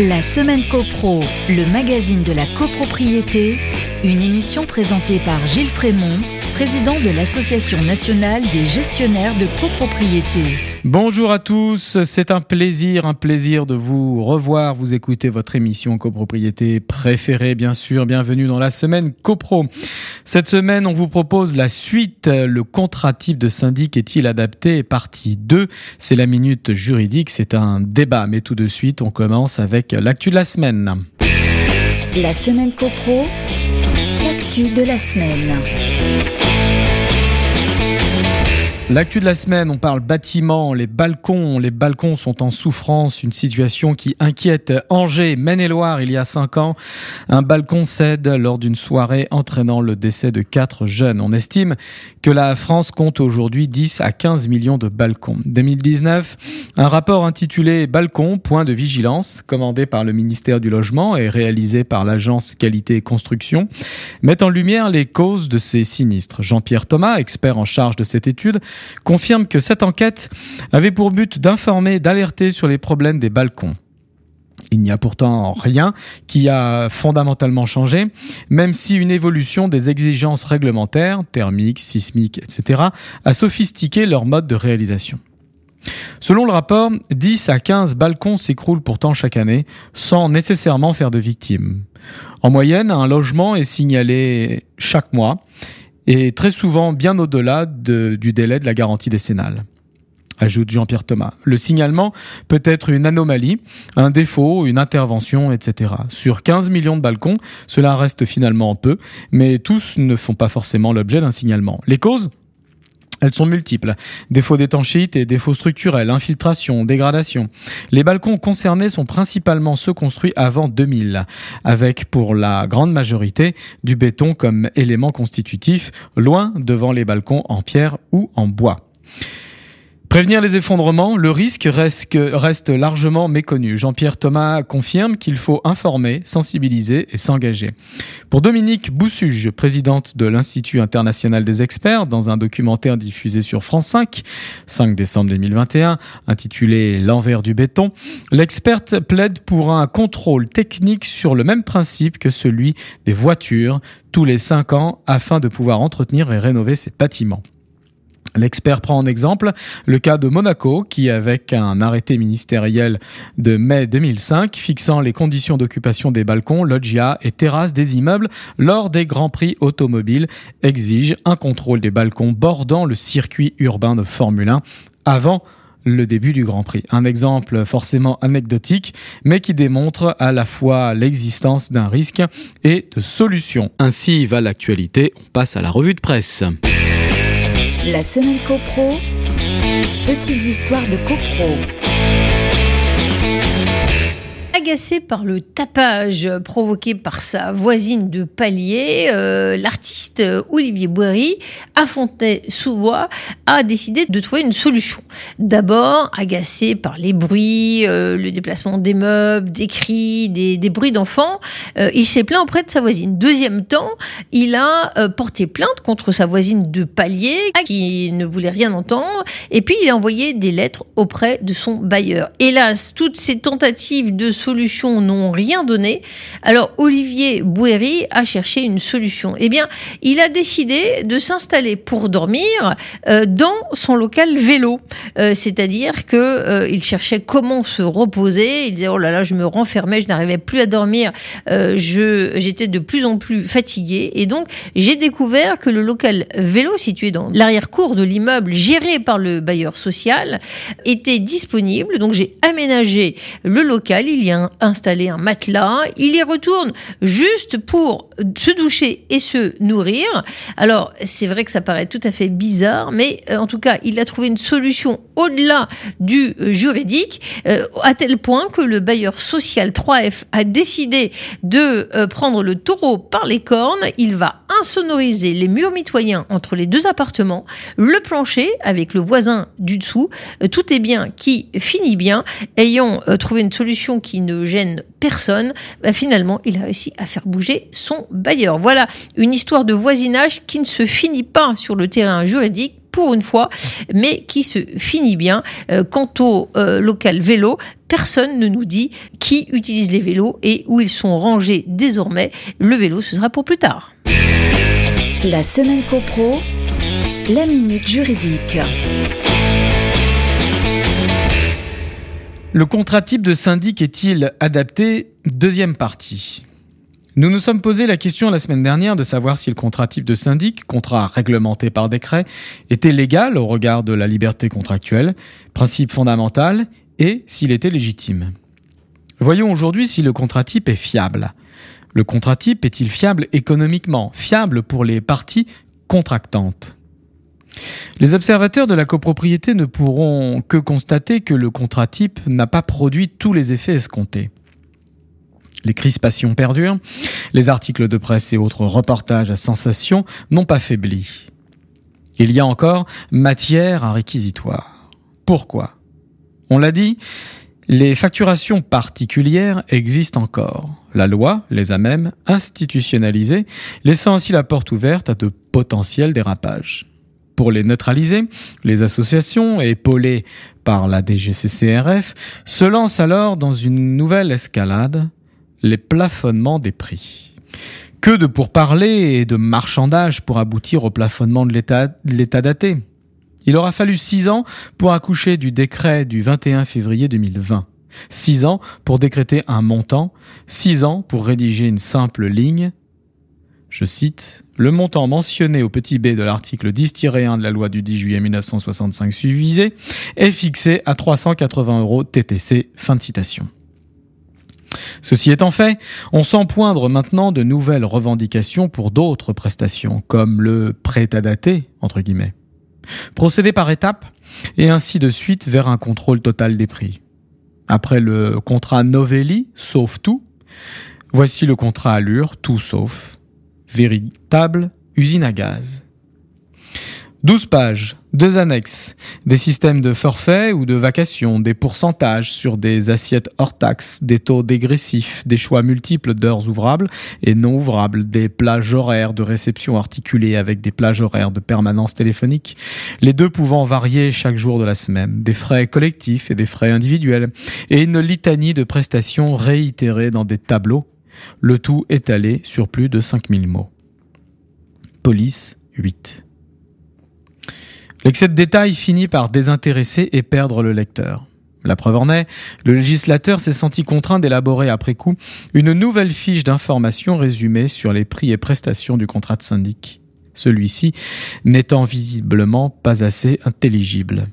La semaine CoPro, le magazine de la copropriété, une émission présentée par Gilles Frémont, président de l'Association nationale des gestionnaires de copropriété. Bonjour à tous, c'est un plaisir, un plaisir de vous revoir, vous écouter votre émission copropriété préférée, bien sûr. Bienvenue dans la semaine copro. Cette semaine, on vous propose la suite. Le contrat type de syndic est-il adapté? Partie 2, c'est la minute juridique, c'est un débat. Mais tout de suite, on commence avec l'actu de la semaine. La semaine copro, l'actu de la semaine. L'actu de la semaine, on parle bâtiment, les balcons. Les balcons sont en souffrance, une situation qui inquiète Angers, Maine-et-Loire il y a cinq ans. Un balcon cède lors d'une soirée entraînant le décès de quatre jeunes. On estime que la France compte aujourd'hui 10 à 15 millions de balcons. 2019, un rapport intitulé Balcon, point de vigilance, commandé par le ministère du Logement et réalisé par l'agence Qualité et Construction, met en lumière les causes de ces sinistres. Jean-Pierre Thomas, expert en charge de cette étude, confirme que cette enquête avait pour but d'informer, d'alerter sur les problèmes des balcons. Il n'y a pourtant rien qui a fondamentalement changé, même si une évolution des exigences réglementaires, thermiques, sismiques, etc., a sophistiqué leur mode de réalisation. Selon le rapport, 10 à 15 balcons s'écroulent pourtant chaque année, sans nécessairement faire de victimes. En moyenne, un logement est signalé chaque mois, et très souvent bien au-delà du délai de la garantie décennale ajoute Jean-Pierre Thomas. Le signalement peut être une anomalie, un défaut, une intervention, etc. Sur 15 millions de balcons, cela reste finalement peu, mais tous ne font pas forcément l'objet d'un signalement. Les causes? Elles sont multiples. Défauts d'étanchéité, défauts structurels, infiltration, dégradation. Les balcons concernés sont principalement ceux construits avant 2000, avec pour la grande majorité du béton comme élément constitutif, loin devant les balcons en pierre ou en bois. Prévenir les effondrements, le risque reste, largement méconnu. Jean-Pierre Thomas confirme qu'il faut informer, sensibiliser et s'engager. Pour Dominique Boussuge, présidente de l'Institut international des experts, dans un documentaire diffusé sur France 5, 5 décembre 2021, intitulé L'envers du béton, l'experte plaide pour un contrôle technique sur le même principe que celui des voitures tous les 5 ans afin de pouvoir entretenir et rénover ces bâtiments. L'expert prend en exemple le cas de Monaco qui, avec un arrêté ministériel de mai 2005 fixant les conditions d'occupation des balcons, loggia et terrasses des immeubles lors des grands prix automobiles, exige un contrôle des balcons bordant le circuit urbain de Formule 1 avant le début du Grand Prix. Un exemple forcément anecdotique, mais qui démontre à la fois l'existence d'un risque et de solutions. Ainsi va l'actualité, on passe à la revue de presse. La semaine copro, petites histoires de copro agacé par le tapage provoqué par sa voisine de palier, euh, l'artiste Olivier Boiry, à Fontenay-sous-Bois, a décidé de trouver une solution. D'abord, agacé par les bruits, euh, le déplacement des meubles, des cris, des, bruits d'enfants, euh, il s'est plaint auprès de sa voisine. Deuxième temps, il a porté plainte contre sa voisine de palier qui ne voulait rien entendre, et puis il a envoyé des lettres auprès de son bailleur. Hélas, toutes ces tentatives de solution n'ont rien donné. Alors Olivier Bouéry a cherché une solution. Eh bien, il a décidé de s'installer pour dormir euh, dans son local vélo. Euh, c'est-à-dire que euh, il cherchait comment se reposer. Il disait oh là là, je me renfermais, je n'arrivais plus à dormir. je j'étais de plus en plus fatigué et donc j'ai découvert que le local vélo situé dans l'arrière-cour de l'immeuble géré par le bailleur social était disponible. Donc j'ai aménagé le local. Il y a installer un matelas. Il y retourne juste pour se doucher et se nourrir. Alors, c'est vrai que ça paraît tout à fait bizarre, mais euh, en tout cas, il a trouvé une solution au-delà du euh, juridique, euh, à tel point que le bailleur social 3F a décidé de prendre le taureau par les cornes. Il va insonoriser les murs mitoyens entre les deux appartements, le plancher avec le voisin du dessous. Tout est bien qui finit bien. Ayant trouvé une solution qui ne gêne personne, bah, finalement, il a réussi à faire bouger son bailleur. Voilà une histoire de voisinage qui ne se finit pas sur le terrain juridique pour une fois, mais qui se finit bien. Euh, quant au euh, local vélo, personne ne nous dit qui utilise les vélos et où ils sont rangés désormais. Le vélo, ce sera pour plus tard. La semaine copro, la minute juridique. Le contrat type de syndic est-il adapté? Deuxième partie. Nous nous sommes posé la question la semaine dernière de savoir si le contrat type de syndic, contrat réglementé par décret, était légal au regard de la liberté contractuelle, principe fondamental, et s'il était légitime. Voyons aujourd'hui si le contrat type est fiable. Le contrat type est-il fiable économiquement, fiable pour les parties contractantes? Les observateurs de la copropriété ne pourront que constater que le contrat type n'a pas produit tous les effets escomptés. Les crispations perdurent, les articles de presse et autres reportages à sensation n'ont pas faibli. Il y a encore matière à réquisitoire. Pourquoi? On l'a dit, les facturations particulières existent encore. La loi les a même institutionnalisées, laissant ainsi la porte ouverte à de potentiels dérapages. Pour les neutraliser, les associations, épaulées par la DGCCRF, se lancent alors dans une nouvelle escalade, les plafonnements des prix. Que de pourparlers et de marchandages pour aboutir au plafonnement de l'état daté. Il aura fallu six ans pour accoucher du décret du 21 février 2020. Six ans pour décréter un montant, six ans pour rédiger une simple ligne, je cite, Le montant mentionné au petit b de l'article 10-1 de la loi du 10 juillet 1965 suivisé est fixé à 380 euros TTC. Fin de citation. Ceci étant fait, on sent poindre maintenant de nouvelles revendications pour d'autres prestations, comme le prêt à dater, entre guillemets. Procéder par étapes, et ainsi de suite vers un contrôle total des prix. Après le contrat Novelli, sauf tout, voici le contrat Allure, tout sauf, véritable usine à gaz. 12 pages, deux annexes, des systèmes de forfait ou de vacation, des pourcentages sur des assiettes hors taxes, des taux dégressifs, des choix multiples d'heures ouvrables et non ouvrables, des plages horaires de réception articulées avec des plages horaires de permanence téléphonique, les deux pouvant varier chaque jour de la semaine, des frais collectifs et des frais individuels, et une litanie de prestations réitérées dans des tableaux le tout étalé sur plus de 5000 mots. Police 8. L'excès de détails finit par désintéresser et perdre le lecteur. La preuve en est, le législateur s'est senti contraint d'élaborer après coup une nouvelle fiche d'information résumée sur les prix et prestations du contrat de syndic. Celui-ci n'étant visiblement pas assez intelligible.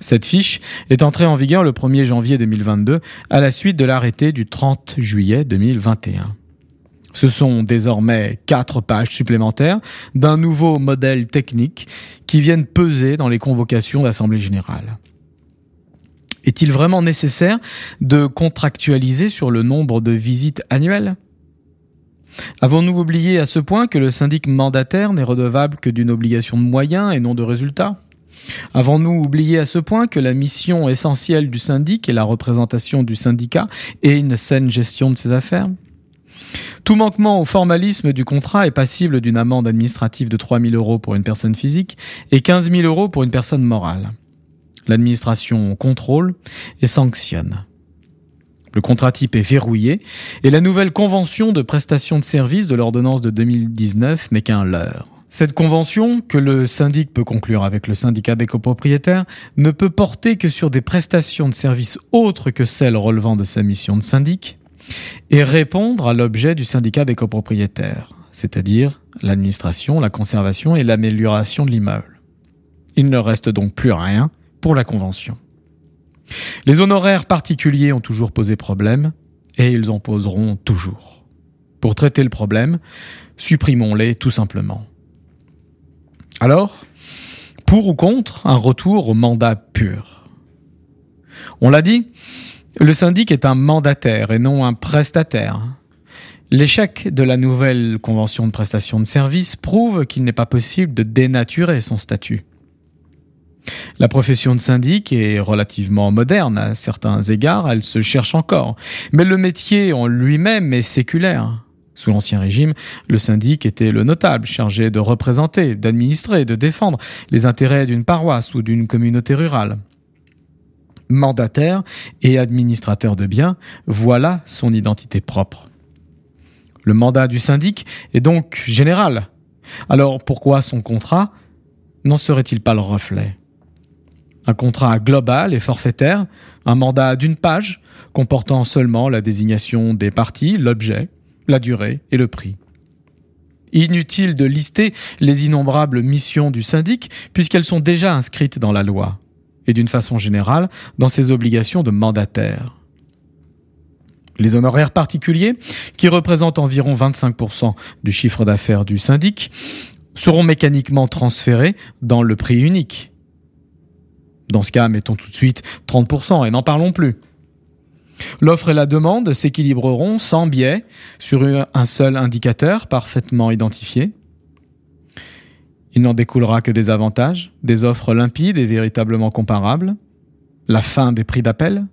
Cette fiche est entrée en vigueur le 1er janvier 2022 à la suite de l'arrêté du 30 juillet 2021. Ce sont désormais quatre pages supplémentaires d'un nouveau modèle technique qui viennent peser dans les convocations d'Assemblée générale. Est-il vraiment nécessaire de contractualiser sur le nombre de visites annuelles? Avons-nous oublié à ce point que le syndic mandataire n'est redevable que d'une obligation de moyens et non de résultats? Avons-nous oublié à ce point que la mission essentielle du syndic est la représentation du syndicat et une saine gestion de ses affaires? Tout manquement au formalisme du contrat est passible d'une amende administrative de 3 000 euros pour une personne physique et 15 000 euros pour une personne morale. L'administration contrôle et sanctionne. Le contrat type est verrouillé et la nouvelle convention de prestation de services de l'ordonnance de 2019 n'est qu'un leurre. Cette convention, que le syndic peut conclure avec le syndicat des copropriétaires, ne peut porter que sur des prestations de services autres que celles relevant de sa mission de syndic, et répondre à l'objet du syndicat des copropriétaires, c'est-à-dire l'administration, la conservation et l'amélioration de l'immeuble. Il ne reste donc plus rien pour la convention. Les honoraires particuliers ont toujours posé problème, et ils en poseront toujours. Pour traiter le problème, supprimons-les tout simplement. Alors, pour ou contre un retour au mandat pur? On l'a dit, le syndic est un mandataire et non un prestataire. L'échec de la nouvelle convention de prestation de services prouve qu'il n'est pas possible de dénaturer son statut. La profession de syndic est relativement moderne à certains égards, elle se cherche encore, mais le métier en lui-même est séculaire. Sous l'Ancien Régime, le syndic était le notable chargé de représenter, d'administrer, de défendre les intérêts d'une paroisse ou d'une communauté rurale. Mandataire et administrateur de biens, voilà son identité propre. Le mandat du syndic est donc général. Alors pourquoi son contrat n'en serait-il pas le reflet? Un contrat global et forfaitaire, un mandat d'une page comportant seulement la désignation des parties, l'objet, la durée et le prix. Inutile de lister les innombrables missions du syndic puisqu'elles sont déjà inscrites dans la loi et d'une façon générale dans ses obligations de mandataire. Les honoraires particuliers, qui représentent environ 25% du chiffre d'affaires du syndic, seront mécaniquement transférés dans le prix unique. Dans ce cas, mettons tout de suite 30% et n'en parlons plus. L'offre et la demande s'équilibreront sans biais sur un seul indicateur parfaitement identifié. Il n'en découlera que des avantages, des offres limpides et véritablement comparables, la fin des prix d'appel,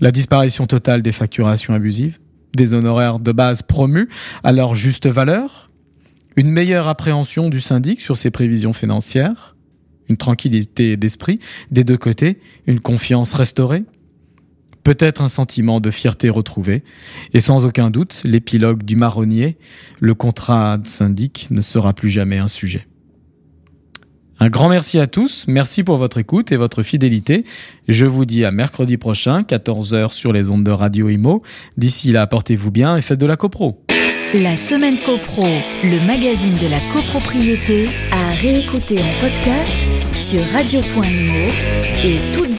la disparition totale des facturations abusives, des honoraires de base promus à leur juste valeur, une meilleure appréhension du syndic sur ses prévisions financières, une tranquillité d'esprit des deux côtés, une confiance restaurée, peut-être un sentiment de fierté retrouvé, et sans aucun doute, l'épilogue du marronnier, le contrat syndic ne sera plus jamais un sujet. Un grand merci à tous, merci pour votre écoute et votre fidélité. Je vous dis à mercredi prochain, 14h sur les ondes de Radio Imo. D'ici là, portez-vous bien et faites de la copro. La semaine copro, le magazine de la copropriété, à réécouter en podcast sur radio.imo et toutes